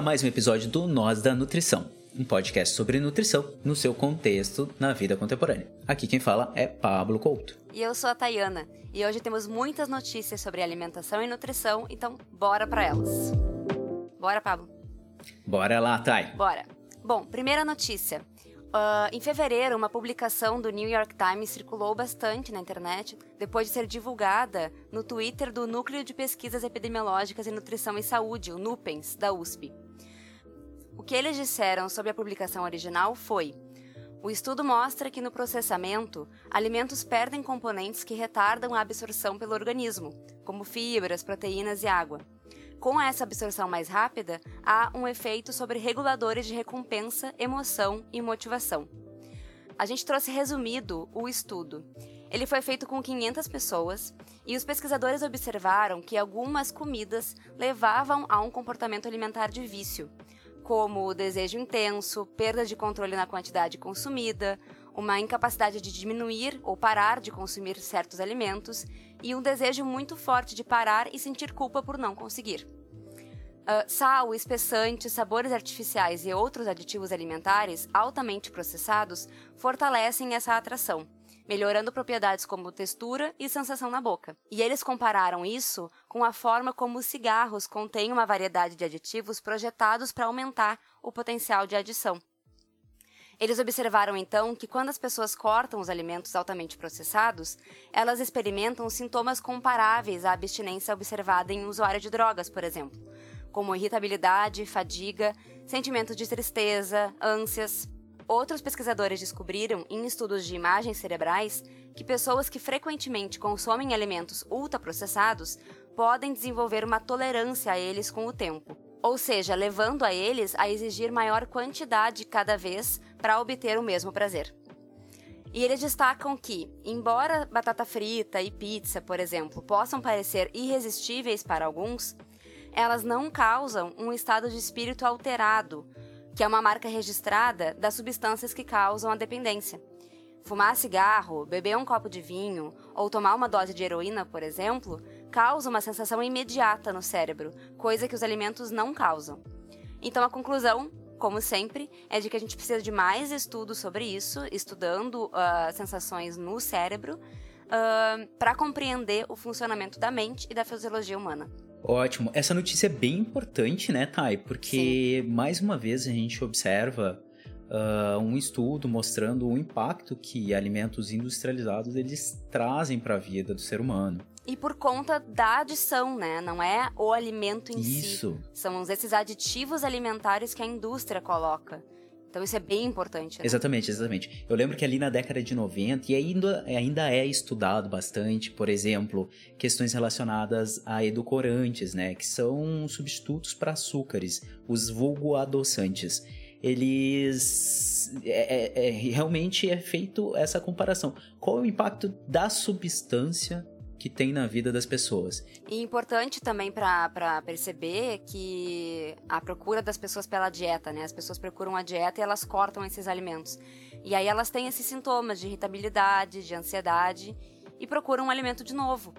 a mais um episódio do Nós da Nutrição, um podcast sobre nutrição no seu contexto na vida contemporânea. Aqui quem fala é Pablo Couto. E eu sou a Tayana, e hoje temos muitas notícias sobre alimentação e nutrição, então bora para elas. Bora, Pablo. Bora lá, Thay. Bora. Bom, primeira notícia. Uh, em fevereiro, uma publicação do New York Times circulou bastante na internet depois de ser divulgada no Twitter do Núcleo de Pesquisas Epidemiológicas em Nutrição e Saúde, o NUPENS, da USP. O que eles disseram sobre a publicação original foi: o estudo mostra que no processamento, alimentos perdem componentes que retardam a absorção pelo organismo, como fibras, proteínas e água. Com essa absorção mais rápida, há um efeito sobre reguladores de recompensa, emoção e motivação. A gente trouxe resumido o estudo. Ele foi feito com 500 pessoas e os pesquisadores observaram que algumas comidas levavam a um comportamento alimentar de vício, como o desejo intenso, perda de controle na quantidade consumida, uma incapacidade de diminuir ou parar de consumir certos alimentos e um desejo muito forte de parar e sentir culpa por não conseguir. Uh, sal, espessantes, sabores artificiais e outros aditivos alimentares altamente processados fortalecem essa atração, melhorando propriedades como textura e sensação na boca. E eles compararam isso com a forma como os cigarros contêm uma variedade de aditivos projetados para aumentar o potencial de adição. Eles observaram então que quando as pessoas cortam os alimentos altamente processados, elas experimentam sintomas comparáveis à abstinência observada em um usuário de drogas, por exemplo, como irritabilidade, fadiga, sentimentos de tristeza, ânsias. Outros pesquisadores descobriram, em estudos de imagens cerebrais, que pessoas que frequentemente consomem alimentos ultraprocessados podem desenvolver uma tolerância a eles com o tempo ou seja, levando a eles a exigir maior quantidade cada vez para obter o mesmo prazer. E eles destacam que, embora batata frita e pizza, por exemplo, possam parecer irresistíveis para alguns, elas não causam um estado de espírito alterado, que é uma marca registrada das substâncias que causam a dependência. Fumar cigarro, beber um copo de vinho ou tomar uma dose de heroína, por exemplo, causa uma sensação imediata no cérebro, coisa que os alimentos não causam. Então a conclusão, como sempre, é de que a gente precisa de mais estudos sobre isso, estudando uh, sensações no cérebro, uh, para compreender o funcionamento da mente e da fisiologia humana. Ótimo. Essa notícia é bem importante, né, Thay? Porque, Sim. mais uma vez, a gente observa uh, um estudo mostrando o impacto que alimentos industrializados eles trazem para a vida do ser humano. E por conta da adição, né? Não é o alimento em isso. si. São esses aditivos alimentares que a indústria coloca. Então isso é bem importante. Né? Exatamente, exatamente. Eu lembro que ali na década de 90, e ainda, ainda é estudado bastante, por exemplo, questões relacionadas a edulcorantes, né? Que são substitutos para açúcares, os vulgo adoçantes eles é, é, é, realmente é feito essa comparação. Qual é o impacto da substância que tem na vida das pessoas? E importante também para perceber que a procura das pessoas pela dieta, né? As pessoas procuram a dieta e elas cortam esses alimentos. E aí elas têm esses sintomas de irritabilidade, de ansiedade e procuram um alimento de novo.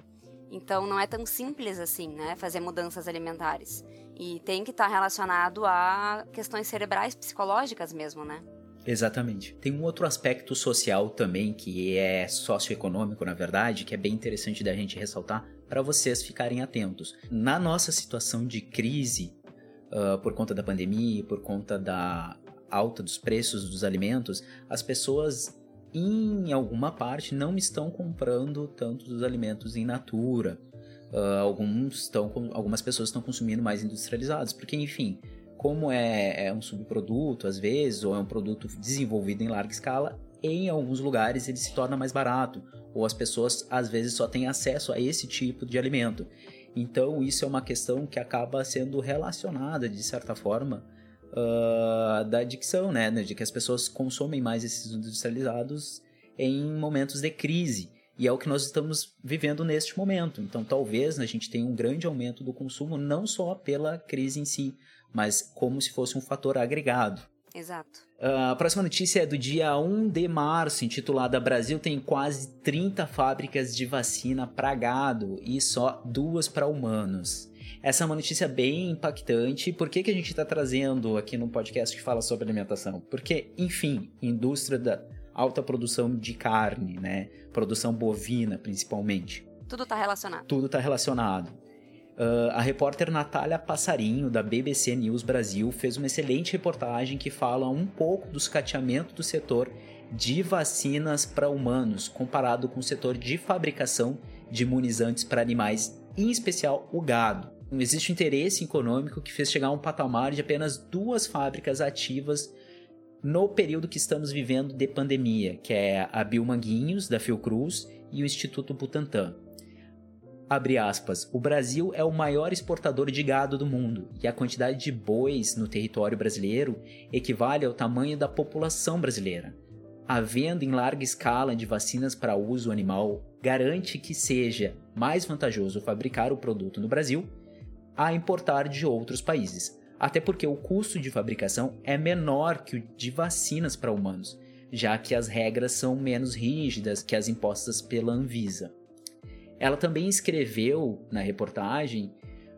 Então não é tão simples assim, né? Fazer mudanças alimentares. E tem que estar tá relacionado a questões cerebrais, psicológicas mesmo, né? Exatamente. Tem um outro aspecto social também, que é socioeconômico, na verdade, que é bem interessante da gente ressaltar para vocês ficarem atentos. Na nossa situação de crise, uh, por conta da pandemia, por conta da alta dos preços dos alimentos, as pessoas em alguma parte não estão comprando tanto dos alimentos em natura. Uh, alguns estão, algumas pessoas estão consumindo mais industrializados, porque enfim, como é, é, um subproduto às vezes ou é um produto desenvolvido em larga escala, em alguns lugares ele se torna mais barato ou as pessoas às vezes só têm acesso a esse tipo de alimento. Então, isso é uma questão que acaba sendo relacionada, de certa forma, uh, da adicção, né? De que as pessoas consomem mais esses industrializados em momentos de crise. E é o que nós estamos vivendo neste momento. Então, talvez a gente tenha um grande aumento do consumo, não só pela crise em si, mas como se fosse um fator agregado. Exato. Uh, a próxima notícia é do dia 1 de março, intitulada Brasil tem quase 30 fábricas de vacina para gado e só duas para humanos. Essa é uma notícia bem impactante. Por que, que a gente está trazendo aqui no podcast que fala sobre alimentação? Porque, enfim, indústria da alta produção de carne, né? Produção bovina, principalmente. Tudo está relacionado. Tudo está relacionado. Uh, a repórter Natália Passarinho, da BBC News Brasil, fez uma excelente reportagem que fala um pouco do sucateamento do setor de vacinas para humanos, comparado com o setor de fabricação de imunizantes para animais, em especial o gado. Existe um interesse econômico que fez chegar a um patamar de apenas duas fábricas ativas no período que estamos vivendo de pandemia, que é a Biomanguinhos, da Fiocruz, e o Instituto Butantan. Aspas, o Brasil é o maior exportador de gado do mundo e a quantidade de bois no território brasileiro equivale ao tamanho da população brasileira. A venda em larga escala de vacinas para uso animal garante que seja mais vantajoso fabricar o produto no Brasil a importar de outros países, até porque o custo de fabricação é menor que o de vacinas para humanos, já que as regras são menos rígidas que as impostas pela Anvisa. Ela também escreveu na reportagem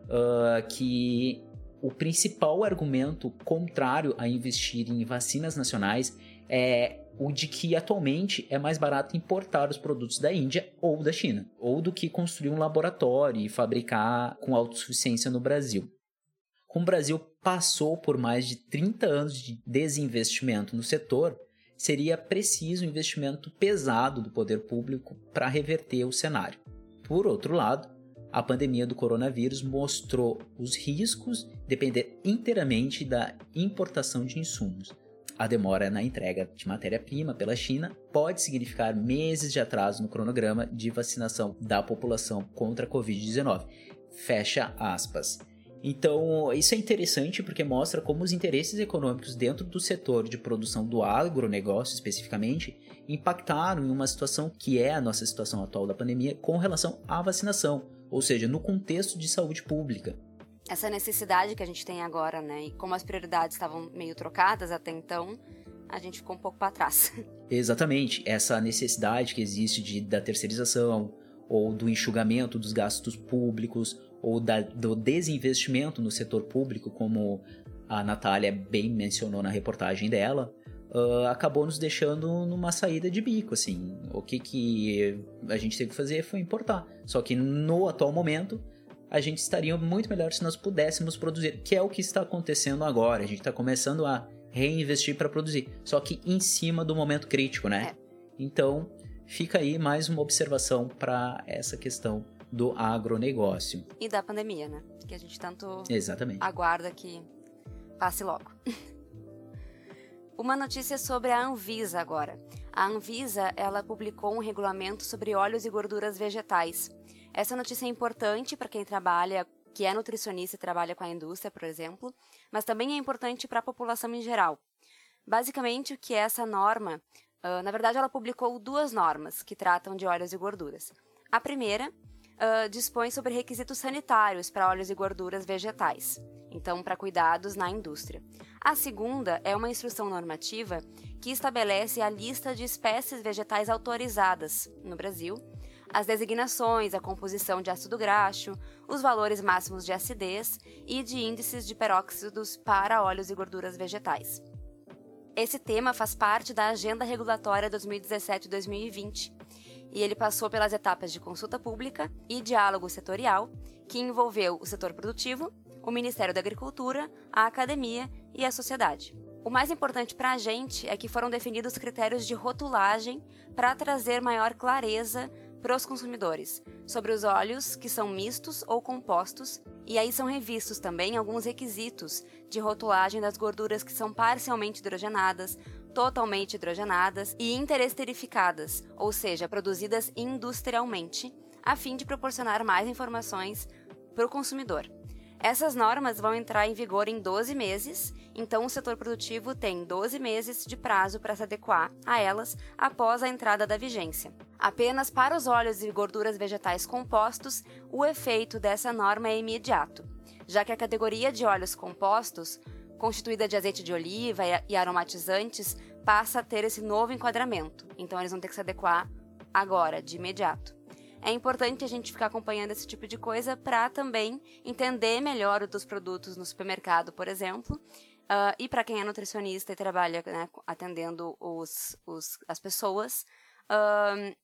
uh, que o principal argumento contrário a investir em vacinas nacionais é o de que atualmente é mais barato importar os produtos da Índia ou da China, ou do que construir um laboratório e fabricar com autossuficiência no Brasil. Como o Brasil passou por mais de 30 anos de desinvestimento no setor, seria preciso um investimento pesado do poder público para reverter o cenário. Por outro lado, a pandemia do coronavírus mostrou os riscos de depender inteiramente da importação de insumos, a demora na entrega de matéria-prima pela China pode significar meses de atraso no cronograma de vacinação da população contra a Covid-19. Fecha aspas. Então, isso é interessante porque mostra como os interesses econômicos dentro do setor de produção do agronegócio, especificamente, impactaram em uma situação que é a nossa situação atual da pandemia com relação à vacinação, ou seja, no contexto de saúde pública essa necessidade que a gente tem agora, né? E como as prioridades estavam meio trocadas até então, a gente ficou um pouco para trás. Exatamente, essa necessidade que existe de, da terceirização ou do enxugamento dos gastos públicos ou da, do desinvestimento no setor público, como a Natália bem mencionou na reportagem dela, uh, acabou nos deixando numa saída de bico, assim. O que, que a gente teve que fazer foi importar. Só que no atual momento, a gente estaria muito melhor se nós pudéssemos produzir, que é o que está acontecendo agora. A gente está começando a reinvestir para produzir, só que em cima do momento crítico, né? É. Então, fica aí mais uma observação para essa questão do agronegócio. E da pandemia, né? Que a gente tanto Exatamente. aguarda que passe logo. Uma notícia sobre a Anvisa agora. A Anvisa, ela publicou um regulamento sobre óleos e gorduras vegetais. Essa notícia é importante para quem trabalha, que é nutricionista e trabalha com a indústria, por exemplo, mas também é importante para a população em geral. Basicamente, o que é essa norma? Uh, na verdade, ela publicou duas normas que tratam de óleos e gorduras. A primeira uh, dispõe sobre requisitos sanitários para óleos e gorduras vegetais, então para cuidados na indústria. A segunda é uma instrução normativa que estabelece a lista de espécies vegetais autorizadas no Brasil as designações, a composição de ácido graxo, os valores máximos de acidez e de índices de peróxidos para óleos e gorduras vegetais. Esse tema faz parte da Agenda Regulatória 2017-2020 e ele passou pelas etapas de consulta pública e diálogo setorial, que envolveu o setor produtivo, o Ministério da Agricultura, a academia e a sociedade. O mais importante para a gente é que foram definidos critérios de rotulagem para trazer maior clareza para os consumidores sobre os óleos que são mistos ou compostos, e aí são revistos também alguns requisitos de rotulagem das gorduras que são parcialmente hidrogenadas, totalmente hidrogenadas e interesterificadas, ou seja, produzidas industrialmente, a fim de proporcionar mais informações para o consumidor. Essas normas vão entrar em vigor em 12 meses, então o setor produtivo tem 12 meses de prazo para se adequar a elas após a entrada da vigência. Apenas para os óleos e gorduras vegetais compostos, o efeito dessa norma é imediato, já que a categoria de óleos compostos, constituída de azeite de oliva e aromatizantes, passa a ter esse novo enquadramento, então eles vão ter que se adequar agora, de imediato é importante a gente ficar acompanhando esse tipo de coisa para também entender melhor os dos produtos no supermercado, por exemplo. Uh, e para quem é nutricionista e trabalha né, atendendo os, os, as pessoas, uh,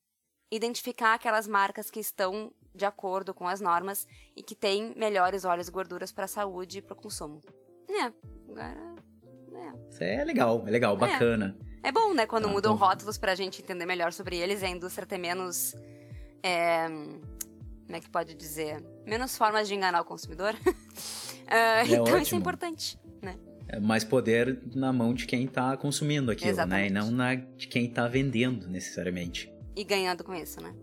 identificar aquelas marcas que estão de acordo com as normas e que têm melhores óleos e gorduras para a saúde e para o consumo. É, agora. É. Isso é legal, é legal, é. bacana. É, é bom, né, quando tá, mudam bom. rótulos para a gente entender melhor sobre eles e a indústria ter menos é, como é que pode dizer? Menos formas de enganar o consumidor. uh, é então ótimo. isso é importante, né? É mais poder na mão de quem está consumindo aquilo, Exatamente. né? E não na de quem está vendendo, necessariamente. E ganhando com isso, né?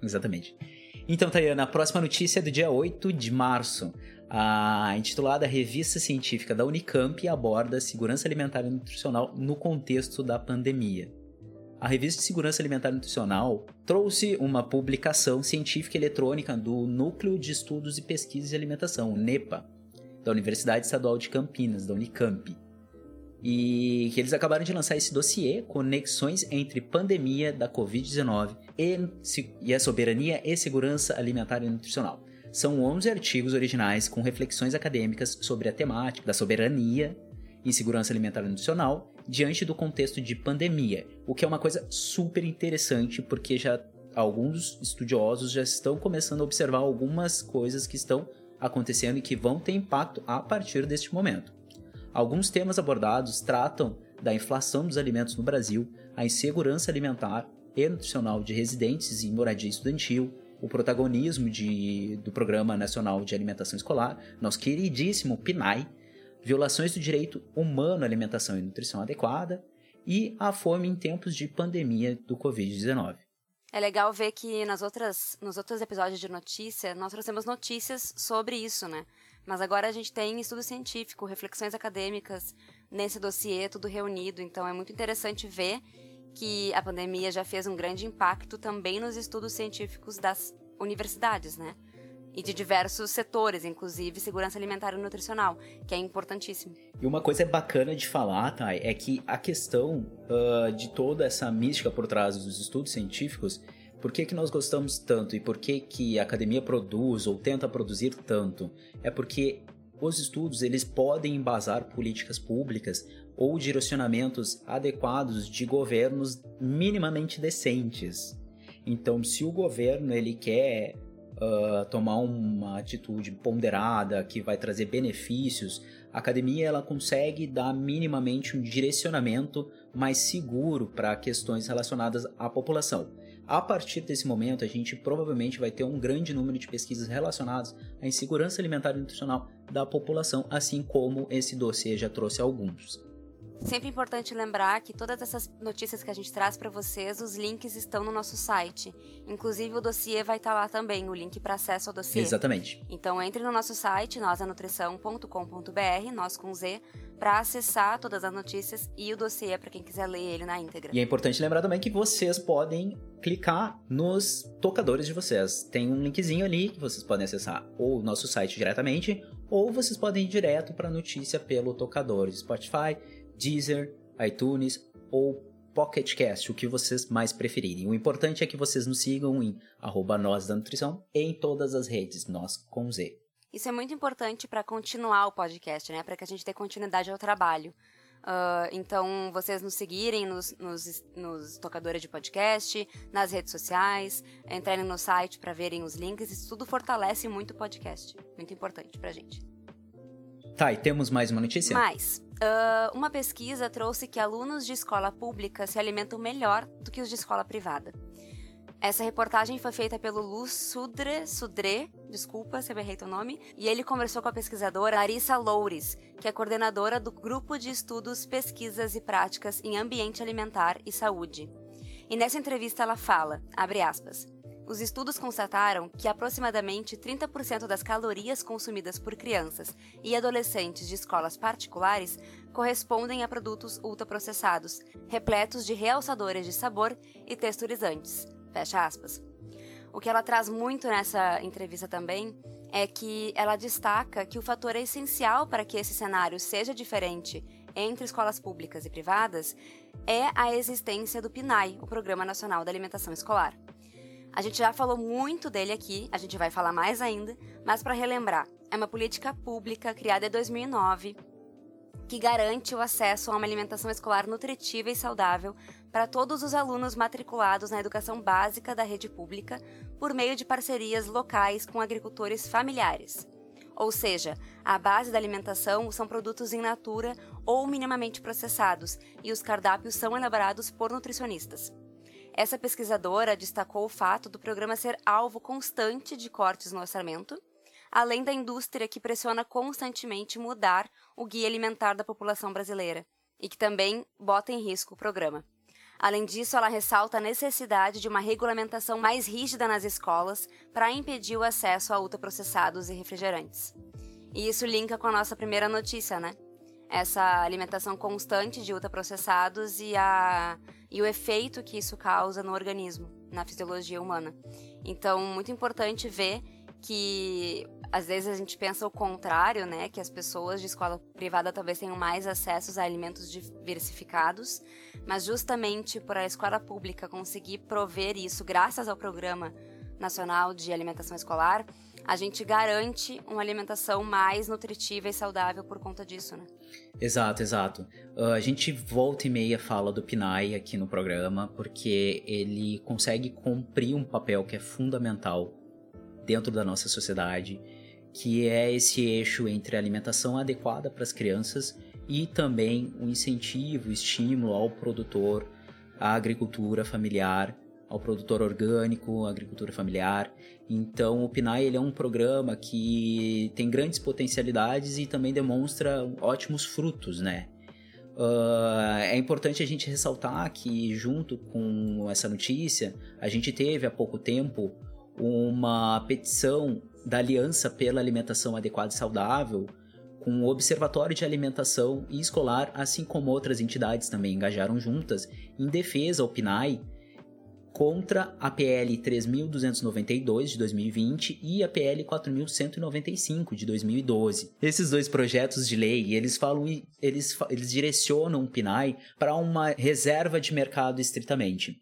Exatamente. Então, Tayana, a próxima notícia é do dia 8 de março. A intitulada Revista Científica da Unicamp aborda segurança alimentar e nutricional no contexto da pandemia a Revista de Segurança Alimentar e Nutricional trouxe uma publicação científica eletrônica do Núcleo de Estudos e Pesquisas de Alimentação, NEPA, da Universidade Estadual de Campinas, da Unicamp. E que eles acabaram de lançar esse dossiê, Conexões entre Pandemia da Covid-19 e, e a Soberania e Segurança Alimentar e Nutricional. São 11 artigos originais com reflexões acadêmicas sobre a temática da soberania e segurança alimentar e nutricional diante do contexto de pandemia, o que é uma coisa super interessante porque já alguns estudiosos já estão começando a observar algumas coisas que estão acontecendo e que vão ter impacto a partir deste momento. Alguns temas abordados tratam da inflação dos alimentos no Brasil, a insegurança alimentar e nutricional de residentes em moradia estudantil, o protagonismo de, do Programa Nacional de Alimentação Escolar, nosso queridíssimo PNAE, violações do direito humano à alimentação e nutrição adequada e a fome em tempos de pandemia do Covid-19. É legal ver que nas outras, nos outros episódios de notícia, nós trouxemos notícias sobre isso, né? Mas agora a gente tem estudo científico, reflexões acadêmicas nesse dossiê, tudo reunido. Então é muito interessante ver que a pandemia já fez um grande impacto também nos estudos científicos das universidades, né? e de diversos setores, inclusive segurança alimentar e nutricional, que é importantíssimo. E uma coisa bacana de falar, Thay, é que a questão uh, de toda essa mística por trás dos estudos científicos, por que, que nós gostamos tanto e por que, que a academia produz ou tenta produzir tanto, é porque os estudos eles podem embasar políticas públicas ou direcionamentos adequados de governos minimamente decentes. Então, se o governo ele quer uh, tomar uma atitude ponderada que vai trazer benefícios, a academia ela consegue dar minimamente um direcionamento mais seguro para questões relacionadas à população. A partir desse momento, a gente provavelmente vai ter um grande número de pesquisas relacionadas à insegurança alimentar e nutricional da população, assim como esse dossiê já trouxe alguns. Sempre importante lembrar que todas essas notícias que a gente traz para vocês, os links estão no nosso site. Inclusive o dossiê vai estar tá lá também, o link para acesso ao dossiê. Exatamente. Então entre no nosso site, nosanutrição.com.br, nós com Z, para acessar todas as notícias e o dossiê para quem quiser ler ele na íntegra. E é importante lembrar também que vocês podem clicar nos tocadores de vocês. Tem um linkzinho ali que vocês podem acessar ou o nosso site diretamente, ou vocês podem ir direto para a notícia pelo tocador de Spotify, Deezer, iTunes ou Pocket Cast, o que vocês mais preferirem. O importante é que vocês nos sigam em arroba nós da nutrição em todas as redes, nós com Z. Isso é muito importante para continuar o podcast, né? Para que a gente dê continuidade ao trabalho. Uh, então, vocês nos seguirem nos, nos, nos, tocadores de podcast, nas redes sociais, entrarem no site para verem os links, isso tudo fortalece muito o podcast. Muito importante pra gente. Tá, e temos mais uma notícia? Mais. Uh, uma pesquisa trouxe que alunos de escola pública se alimentam melhor do que os de escola privada. Essa reportagem foi feita pelo Lu Sudre, Sudre, desculpa se eu errei teu nome, e ele conversou com a pesquisadora Larissa Loures, que é coordenadora do Grupo de Estudos, Pesquisas e Práticas em Ambiente Alimentar e Saúde. E nessa entrevista ela fala, abre aspas, os estudos constataram que aproximadamente 30% das calorias consumidas por crianças e adolescentes de escolas particulares correspondem a produtos ultraprocessados, repletos de realçadores de sabor e texturizantes. Fecha aspas. O que ela traz muito nessa entrevista também é que ela destaca que o fator essencial para que esse cenário seja diferente entre escolas públicas e privadas é a existência do PNAE, o Programa Nacional da Alimentação Escolar. A gente já falou muito dele aqui, a gente vai falar mais ainda, mas para relembrar, é uma política pública criada em 2009 que garante o acesso a uma alimentação escolar nutritiva e saudável para todos os alunos matriculados na educação básica da rede pública por meio de parcerias locais com agricultores familiares. Ou seja, a base da alimentação são produtos in natura ou minimamente processados, e os cardápios são elaborados por nutricionistas. Essa pesquisadora destacou o fato do programa ser alvo constante de cortes no orçamento, além da indústria que pressiona constantemente mudar o guia alimentar da população brasileira e que também bota em risco o programa. Além disso, ela ressalta a necessidade de uma regulamentação mais rígida nas escolas para impedir o acesso a ultraprocessados e refrigerantes. E isso linka com a nossa primeira notícia, né? Essa alimentação constante de ultraprocessados e, a, e o efeito que isso causa no organismo, na fisiologia humana. Então, muito importante ver que às vezes a gente pensa o contrário, né? Que as pessoas de escola privada talvez tenham mais acessos a alimentos diversificados, mas justamente por a escola pública conseguir prover isso, graças ao Programa Nacional de Alimentação Escolar, a gente garante uma alimentação mais nutritiva e saudável por conta disso, né? Exato, exato. Uh, a gente volta e meia fala do PNAE aqui no programa porque ele consegue cumprir um papel que é fundamental dentro da nossa sociedade que é esse eixo entre alimentação adequada para as crianças e também o incentivo, o estímulo ao produtor, à agricultura familiar, ao produtor orgânico, à agricultura familiar. Então, o PNAE ele é um programa que tem grandes potencialidades e também demonstra ótimos frutos, né? Uh, é importante a gente ressaltar que, junto com essa notícia, a gente teve há pouco tempo uma petição da Aliança pela Alimentação Adequada e Saudável, com o Observatório de Alimentação e Escolar, assim como outras entidades também engajaram juntas, em defesa ao PNAE contra a PL 3292 de 2020 e a PL 4195 de 2012. Esses dois projetos de lei, eles falam eles, eles direcionam o PNAE para uma reserva de mercado estritamente.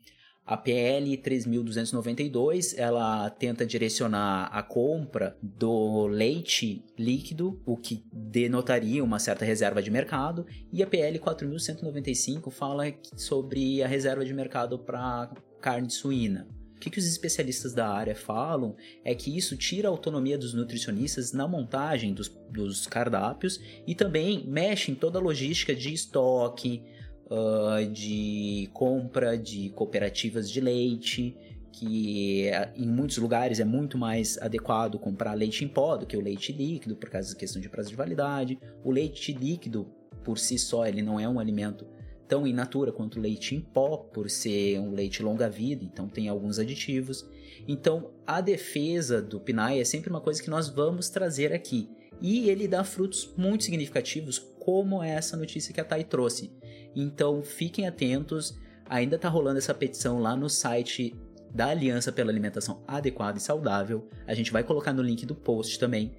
A PL 3292, ela tenta direcionar a compra do leite líquido, o que denotaria uma certa reserva de mercado, e a PL 4195 fala sobre a reserva de mercado para carne suína. O que, que os especialistas da área falam é que isso tira a autonomia dos nutricionistas na montagem dos, dos cardápios e também mexe em toda a logística de estoque, uh, de compra de cooperativas de leite, que em muitos lugares é muito mais adequado comprar leite em pó do que o leite líquido, por causa da questão de prazo de validade. O leite líquido, por si só, ele não é um alimento tão in natura quanto o leite em pó, por ser um leite longa-vida, então tem alguns aditivos. Então, a defesa do PNAE é sempre uma coisa que nós vamos trazer aqui. E ele dá frutos muito significativos, como essa notícia que a Thay trouxe. Então fiquem atentos, ainda está rolando essa petição lá no site da Aliança pela Alimentação Adequada e Saudável. A gente vai colocar no link do post também.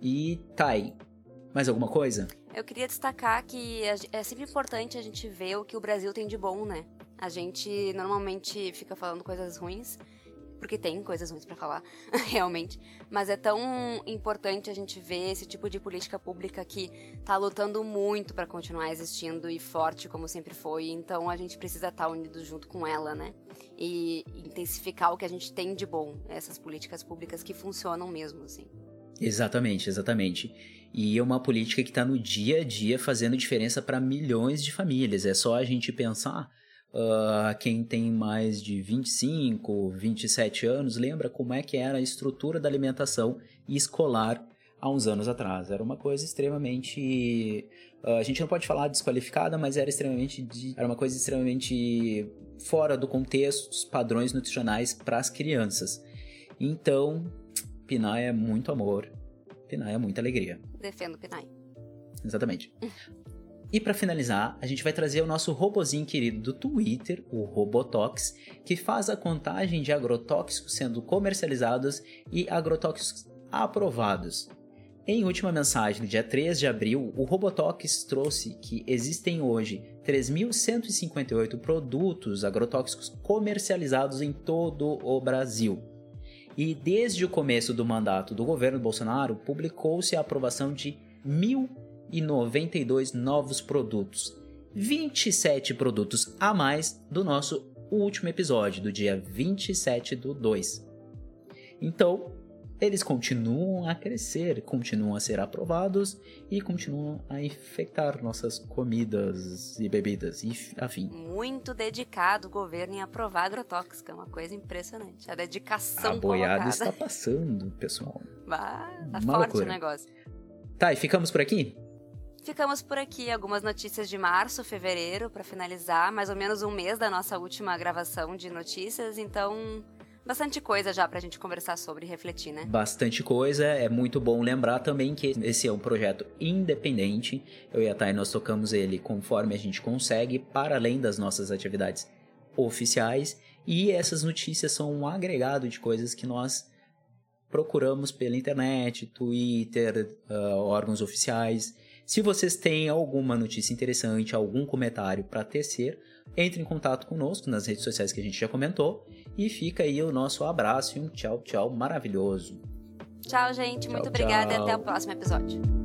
E Thay, mais alguma coisa? Eu queria destacar que é sempre importante a gente ver o que o Brasil tem de bom, né? A gente normalmente fica falando coisas ruins, porque tem coisas ruins para falar, realmente. Mas é tão importante a gente ver esse tipo de política pública que tá lutando muito para continuar existindo e forte como sempre foi. Então a gente precisa estar tá unido junto com ela, né? E intensificar o que a gente tem de bom, essas políticas públicas que funcionam mesmo, assim. Exatamente, exatamente. E é uma política que está no dia a dia fazendo diferença para milhões de famílias. É só a gente pensar Uh, quem tem mais de 25, 27 anos lembra como é que era a estrutura da alimentação escolar há uns anos atrás. Era uma coisa extremamente. Uh, a gente não pode falar desqualificada, mas era extremamente. Era uma coisa extremamente fora do contexto dos padrões nutricionais para as crianças. Então, Pinai é muito amor, Pinai é muita alegria. Defendo Pinai. Exatamente. E para finalizar, a gente vai trazer o nosso robozinho querido do Twitter, o Robotox, que faz a contagem de agrotóxicos sendo comercializados e agrotóxicos aprovados. Em última mensagem, no dia 3 de abril, o Robotox trouxe que existem hoje 3.158 produtos agrotóxicos comercializados em todo o Brasil. E desde o começo do mandato do governo Bolsonaro, publicou-se a aprovação de mil e 92 novos produtos. 27 produtos a mais do nosso último episódio, do dia 27 do 2. Então, eles continuam a crescer, continuam a ser aprovados e continuam a infectar nossas comidas e bebidas e afim. Muito dedicado o governo em aprovar agrotóxica, é uma coisa impressionante. A dedicação A boiada colocada. está passando, pessoal. Bah, tá Uma forte loucura. o negócio. Tá, e ficamos por aqui? Ficamos por aqui, algumas notícias de março, fevereiro, para finalizar, mais ou menos um mês da nossa última gravação de notícias, então bastante coisa já pra gente conversar sobre e refletir, né? Bastante coisa, é muito bom lembrar também que esse é um projeto independente. Eu e a Thay, nós tocamos ele conforme a gente consegue, para além das nossas atividades oficiais. E essas notícias são um agregado de coisas que nós procuramos pela internet, Twitter, ah, órgãos oficiais. Se vocês têm alguma notícia interessante, algum comentário para tecer, entre em contato conosco nas redes sociais que a gente já comentou. E fica aí o nosso abraço e um tchau, tchau maravilhoso. Tchau, gente. Tchau, Muito obrigada e tchau. até o próximo episódio.